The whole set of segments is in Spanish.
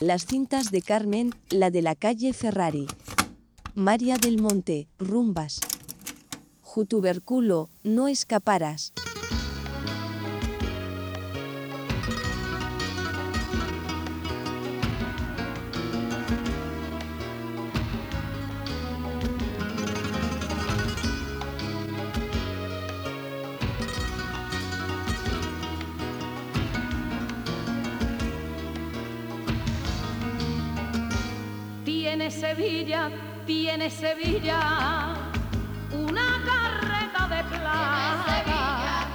Las cintas de Carmen, la de la calle Ferrari. María del Monte, rumbas. Jutuberculo, no escaparas. Tiene Sevilla, una carreta de plata.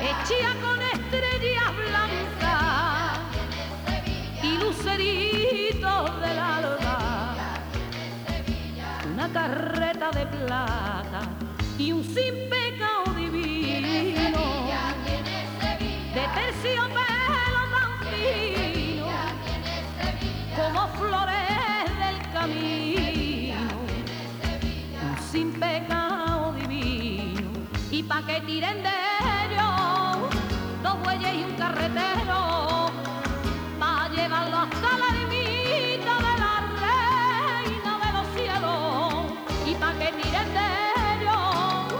Hecha con estrellas blancas y luceritos del alba. Una carreta de plata y un sin pecado divino de terciopelo que tiren de ellos dos bueyes y un carretero, pa' llevarlo hasta la ermita de la reina de los cielos, y pa' que tiren de ellos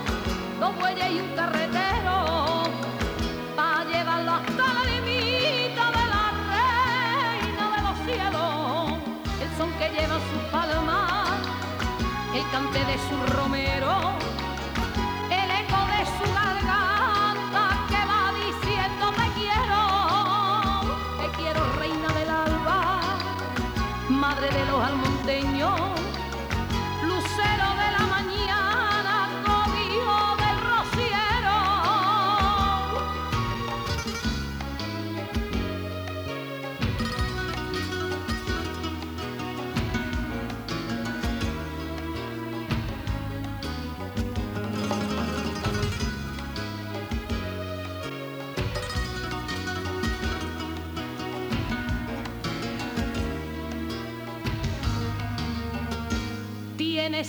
dos bueyes y un carretero, pa' llevarlo hasta la ermita de la reina de los cielos, el son que lleva su palma, el cante de su romero,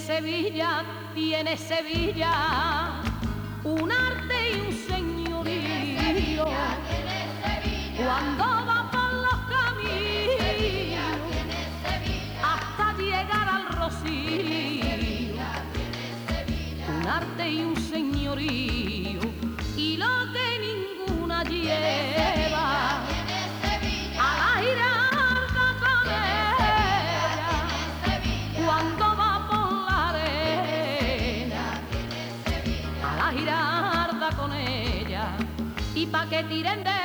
Sevilla, tiene Sevilla, un arte y un señorío. Cuando va por los caminos, hasta llegar al rocío. Un arte y un pa' que tiren de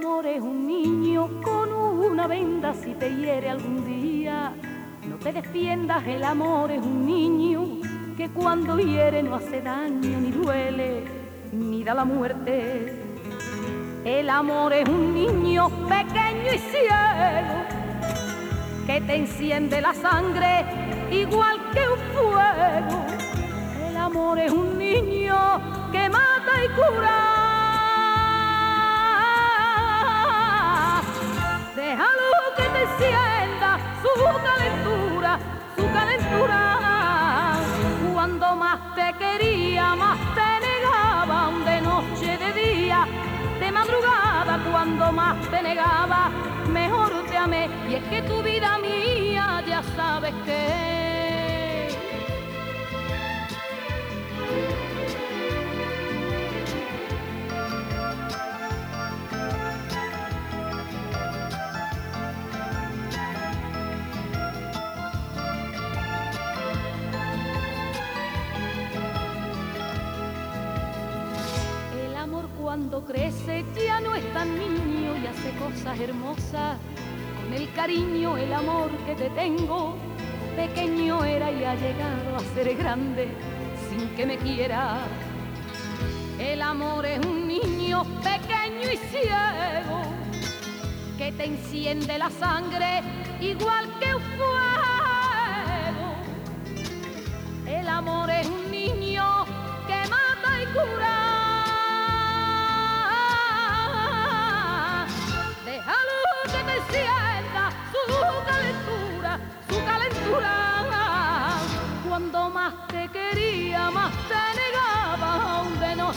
amor es un niño con una venda si te hiere algún día. No te defiendas, el amor es un niño que cuando hiere no hace daño ni duele ni da la muerte. El amor es un niño pequeño y ciego que te enciende la sangre igual que un fuego. El amor es un niño que mata y cura. Encienda su calentura, su calentura. Cuando más te quería, más te negaba, de noche, de día, de madrugada, cuando más te negaba, mejor te amé. Y es que tu vida mía ya sabes que crece ya no es tan niño y hace cosas hermosas. Con el cariño, el amor que te tengo, pequeño era y ha llegado a ser grande sin que me quiera. El amor es un niño pequeño y ciego que te enciende la sangre igual que un fuego. El amor es un niño que mata y cura.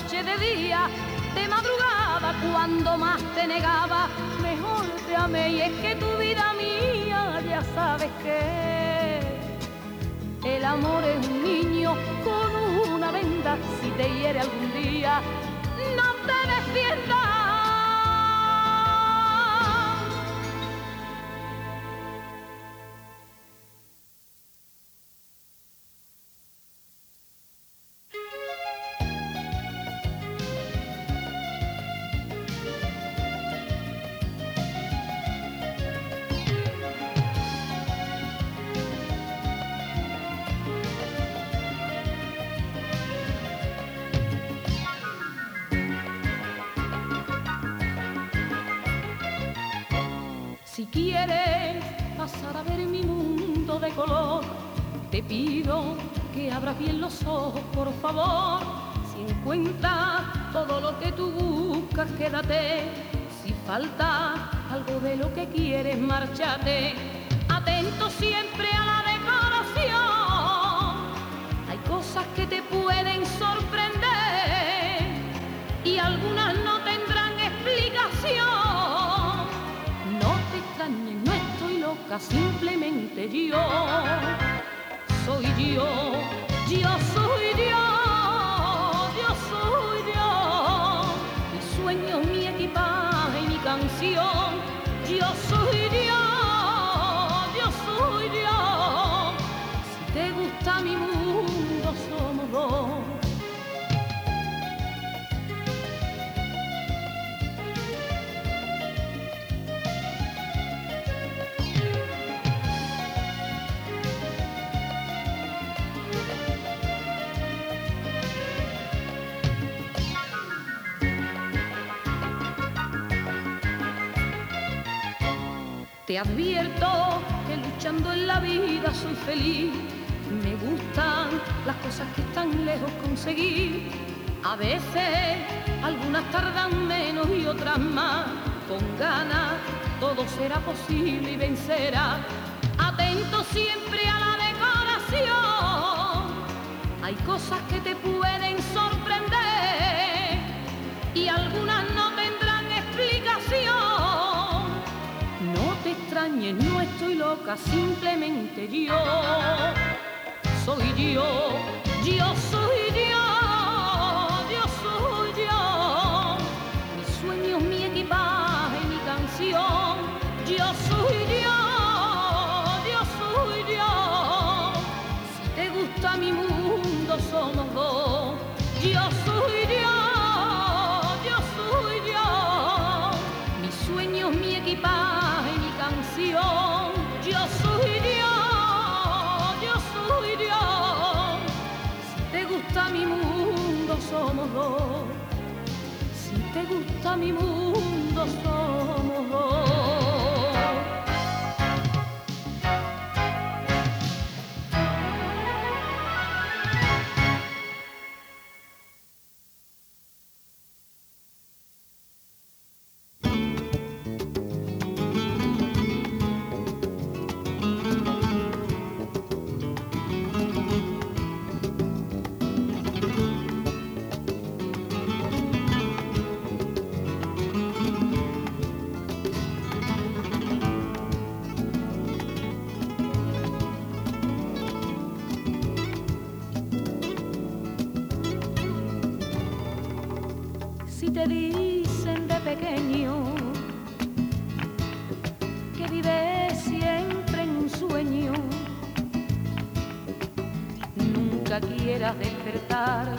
Noche, de día, de madrugada. Cuando más te negaba, mejor te amé. Y es que tu vida mía, ya sabes que el amor es un niño con una venda. Si te hiere algún día, no te defiendas. Que abras bien los ojos, por favor. Si encuentras todo lo que tú buscas, quédate. Si falta algo de lo que quieres, márchate. Atento siempre a la decoración. Hay cosas que te pueden sorprender y algunas no tendrán explicación no estoy loca, simplemente yo soy yo, yo soy Dios, Te advierto que luchando en la vida soy feliz. Me gustan las cosas que están lejos conseguir. A veces algunas tardan menos y otras más. Con ganas todo será posible y vencerá. Atento siempre a la decoración. Hay cosas que te pueden simplemente yo. Soy yo, yo soy Dios, yo soy Dios, mi sueño, mi equipaje, mi canción, yo soy Dios, yo soy Dios, si te gusta mi mundo somos dos, yo soy gusta mi mundo somos Te dicen de pequeño que vives siempre en un sueño, nunca quieras despertar.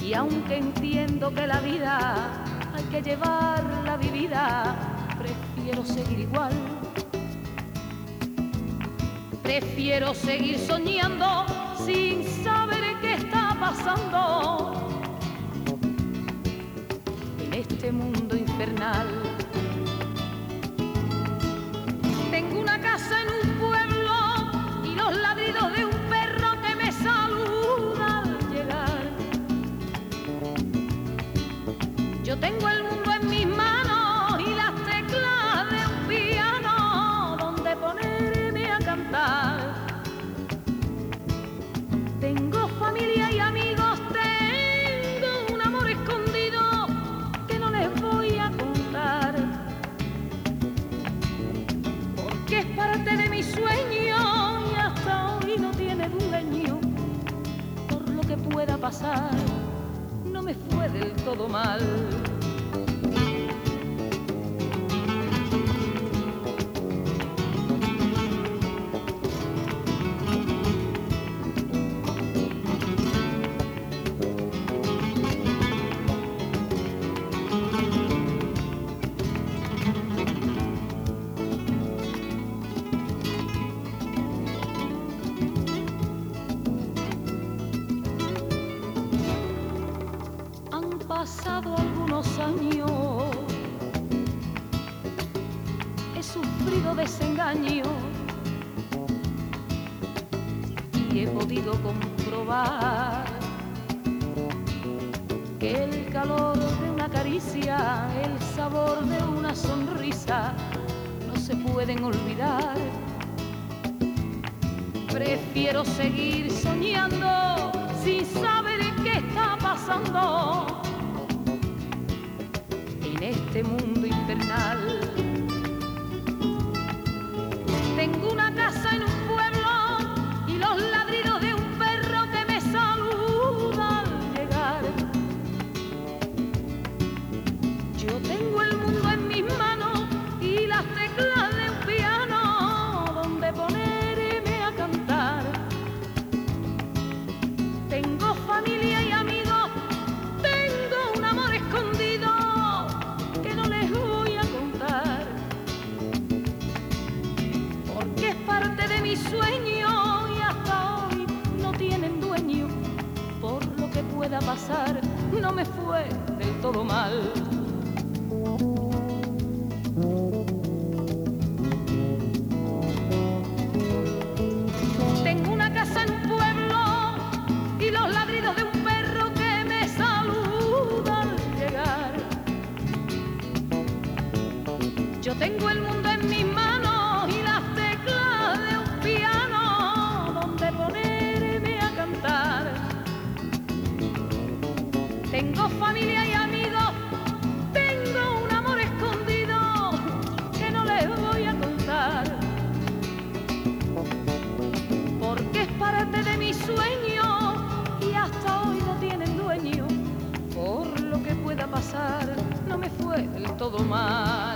Y aunque entiendo que la vida hay que llevarla vivida, prefiero seguir igual. Prefiero seguir soñando sin saber qué está pasando este mundo infernal. No me fue del todo mal. Comprobar que el calor de una caricia, el sabor de una sonrisa no se pueden olvidar. Prefiero seguir soñando sin saber qué está pasando en este mundo infernal. Tengo una casa en un pasar, no me fue del todo mal. Tengo una casa en un pueblo y los ladridos de un perro que me saluda al llegar. Yo tengo el mundo todo mal.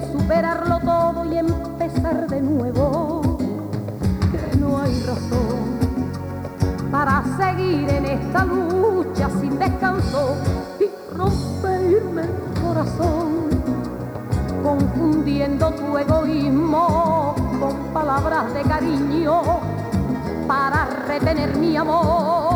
Superarlo todo y empezar de nuevo, que no hay razón para seguir en esta lucha sin descanso y romperme el corazón, confundiendo tu egoísmo con palabras de cariño para retener mi amor.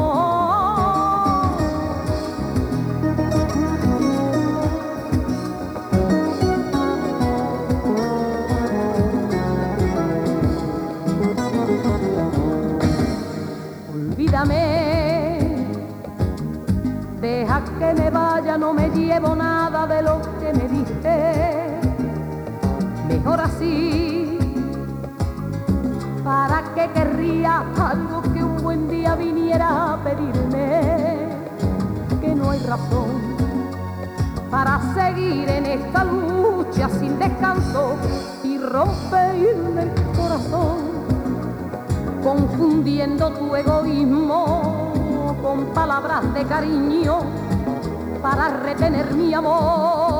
llevo nada de lo que me diste mejor así. ¿Para qué querría algo que un buen día viniera a pedirme? Que no hay razón para seguir en esta lucha sin descanso y romperme el corazón, confundiendo tu egoísmo con palabras de cariño para retener mi amor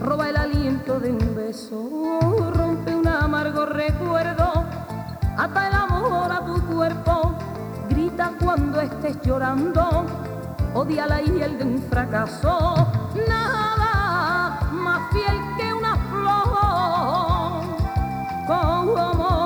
roba el aliento de un beso, rompe un amargo recuerdo, ata el amor a tu cuerpo, grita cuando estés llorando, odia la hiel de un fracaso, nada más fiel que una flor. Como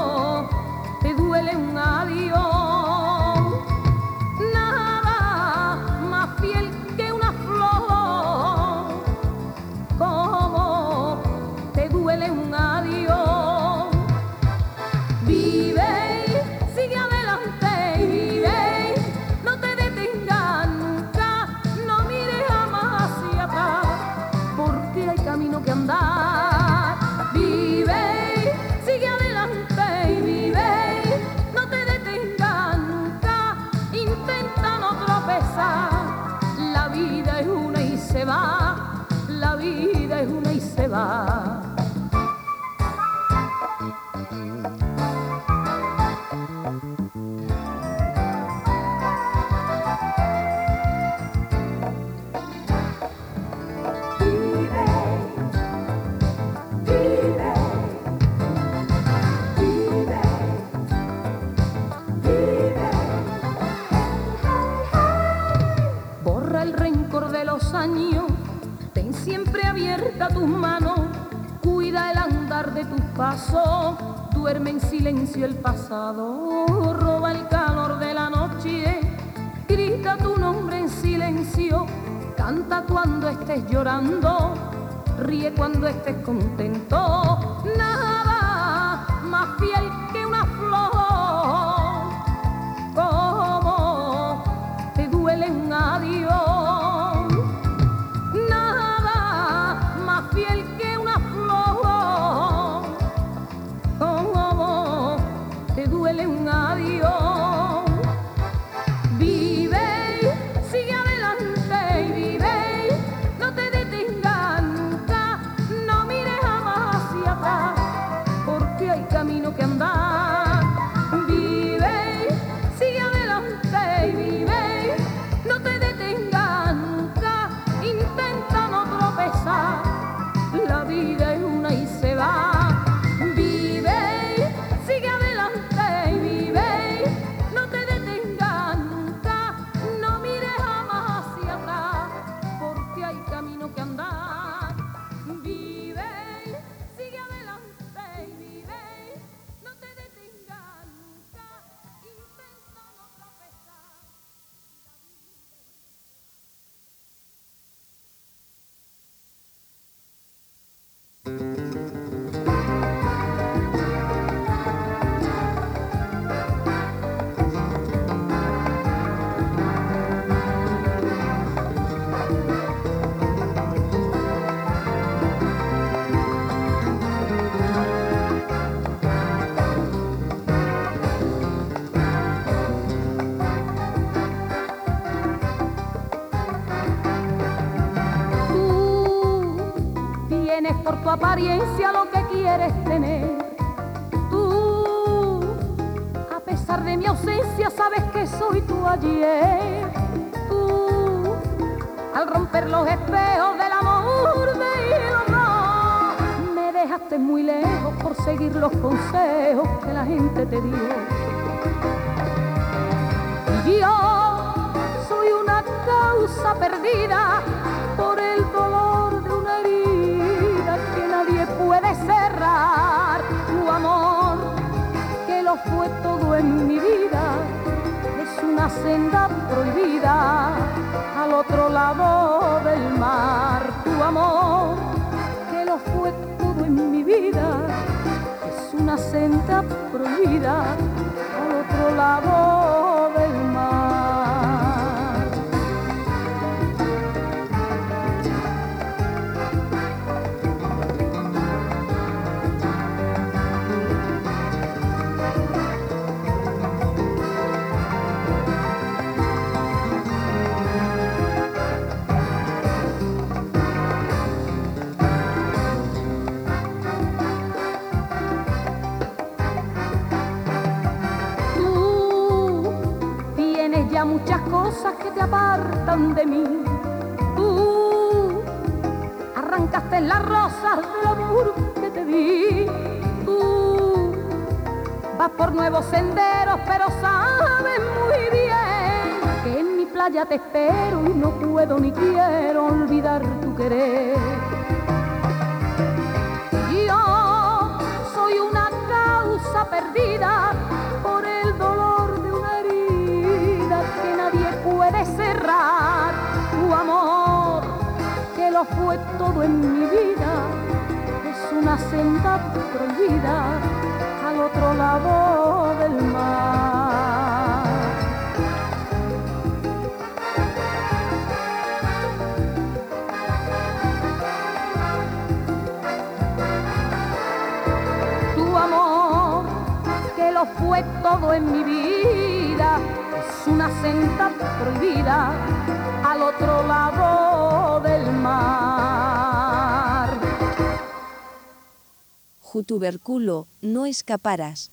duerme en silencio el pasado, roba el calor de la noche, grita tu nombre en silencio, canta cuando estés llorando, ríe cuando estés contento, nada más fiel apariencia lo que quieres tener. Tú, a pesar de mi ausencia, sabes que soy tu ayer. Tú, al romper los espejos del amor del honor, me dejaste muy lejos por seguir los consejos que la gente te dio. Yo soy una causa perdida todo en mi vida, es una senda prohibida al otro lado del mar. Tu amor, que lo fue todo en mi vida, es una senda prohibida al otro lado muchas cosas que te apartan de mí. Tú arrancaste las rosas del amor que te di. Tú vas por nuevos senderos, pero sabes muy bien que en mi playa te espero y no puedo ni quiero olvidar tu querer. Yo soy una causa perdida fue todo en mi vida, es una senda prohibida al otro lado del mar. tu amor, que lo fue todo en mi vida, es una senda prohibida al otro lado Jutuberculo, no escaparas.